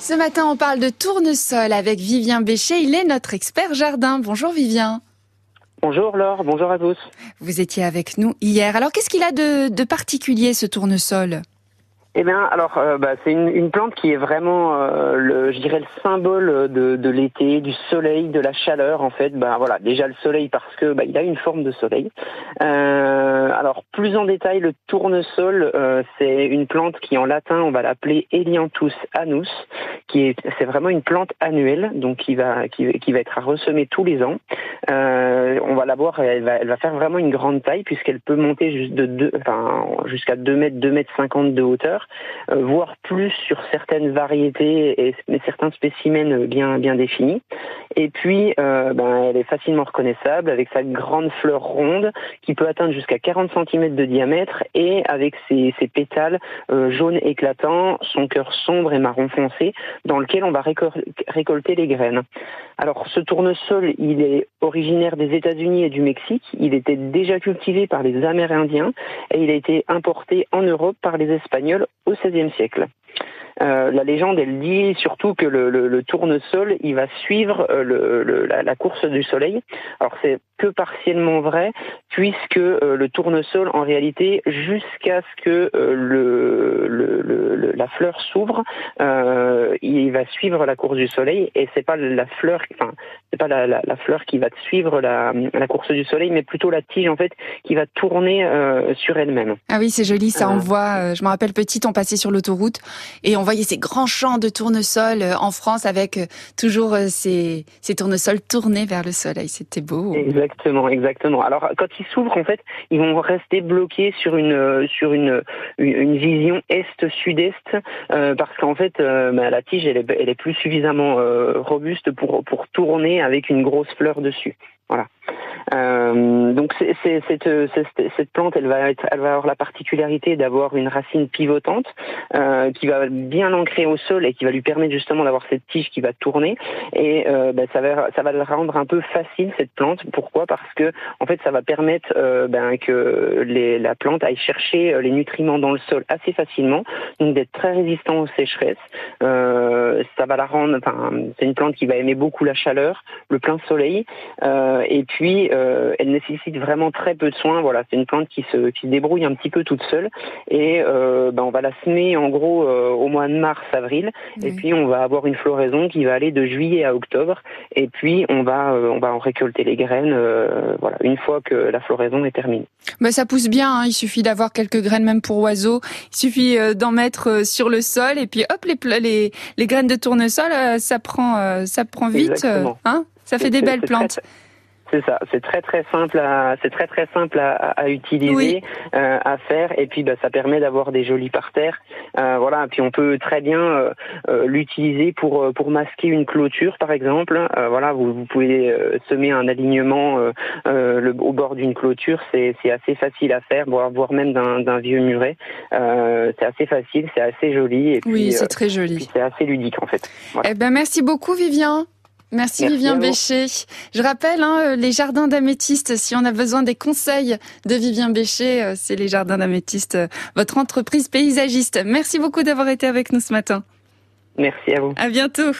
Ce matin, on parle de tournesol avec Vivien Béchet. Il est notre expert jardin. Bonjour Vivien. Bonjour Laure, bonjour à tous. Vous étiez avec nous hier. Alors qu'est-ce qu'il a de, de particulier ce tournesol? Eh bien, alors, euh, bah, c'est une, une, plante qui est vraiment, euh, le, je dirais, le symbole de, de l'été, du soleil, de la chaleur. En fait, bah voilà, déjà le soleil parce que bah, il a une forme de soleil. Euh, alors, plus en détail, le tournesol, euh, c'est une plante qui, en latin, on va l'appeler Elianthus anus, qui est, c'est vraiment une plante annuelle, donc qui va, qui, qui va être à ressemer tous les ans. La voir, elle va, faire vraiment une grande taille puisqu'elle peut monter jusqu'à 2 mètres, 2 mètres 50 de hauteur. Euh, voire plus sur certaines variétés et certains spécimens bien définis. Et puis, euh, ben, elle est facilement reconnaissable avec sa grande fleur ronde qui peut atteindre jusqu'à 40 cm de diamètre et avec ses, ses pétales euh, jaunes éclatants, son cœur sombre et marron foncé dans lequel on va récolter les graines. Alors, ce tournesol, il est originaire des États-Unis et du Mexique. Il était déjà cultivé par les Amérindiens et il a été importé en Europe par les Espagnols au XVIe siècle. Euh, la légende, elle dit surtout que le, le, le tournesol, il va suivre euh, le, la, la, course du soleil. Alors c'est que partiellement vrai, puisque euh, le tournesol, en réalité, jusqu'à ce que euh, la fleur s'ouvre, il va suivre la course du soleil, et c'est pas la fleur, enfin c'est pas la, la, la, fleur qui va suivre la, la, course du soleil, mais plutôt la tige en fait qui va tourner sur elle-même. Ah oui, c'est joli, ça envoie. je me rappelle petite, on passait sur l'autoroute et on voyait ces grands champs de tournesol en France avec toujours ces, ces tournesols tournés vers le soleil. C'était beau. Exactement, exactement. Alors quand ils s'ouvrent, en fait, ils vont rester bloqués sur une vision est-sud-est euh, parce qu'en fait, euh, bah, la tige elle est, plus suffisamment euh, robuste pour pour tourner avec une grosse fleur dessus. Voilà. Euh, donc cette, plante, elle va, être, elle va avoir la particularité d'avoir une racine pivotante euh, qui va bien l'ancrer au sol et qui va lui permettre justement d'avoir cette tige qui va tourner. Et euh, ben, ça va, ça va le rendre un peu facile cette plante. Pourquoi? Parce que en fait, ça va permettre euh, ben, que les, la plante aille chercher les nutriments dans le sol assez facilement, donc d'être très résistant aux sécheresses. Euh, ça va la rendre. Enfin, c'est une plante qui va aimer beaucoup la chaleur, le plein soleil, et puis euh, elle nécessite vraiment très peu de soins. Voilà, c'est une plante qui se, qui se débrouille un petit peu toute seule. Et euh, ben, on va la semer en gros euh, au mois de mars, avril. Et puis on va avoir une floraison qui va aller de juillet à octobre. Et puis on va, on va en récolter les graines. voilà, une fois que la floraison est terminée. Ben, ça pousse bien. Hein. Il suffit d'avoir quelques graines même pour oiseaux. Il suffit d'en mettre sur le sol et puis hop les les, les graines de tournesol, ça prend ça prend vite. Hein ça fait des belles plantes. C'est ça, c'est très très simple à c'est très très simple à, à utiliser, euh, à faire, et puis bah, ça permet d'avoir des jolis parterres. Euh, voilà, puis on peut très bien euh, euh l'utiliser pour euh, pour masquer une clôture par exemple. Euh, voilà, vous, vous pouvez semer un alignement le, au bord d'une clôture, c'est c'est assez facile à faire, voire voire même d'un vieux muret. c'est assez facile, c'est assez joli, et puis oui, c'est très joli. C'est assez ludique en fait. Voilà. Eh ben merci beaucoup Vivien. Merci, Vivien Bécher. Je rappelle hein, euh, les jardins d'améthyste. Si on a besoin des conseils de Vivien Bécher, euh, c'est les jardins d'améthyste, euh, votre entreprise paysagiste. Merci beaucoup d'avoir été avec nous ce matin. Merci à vous. À bientôt.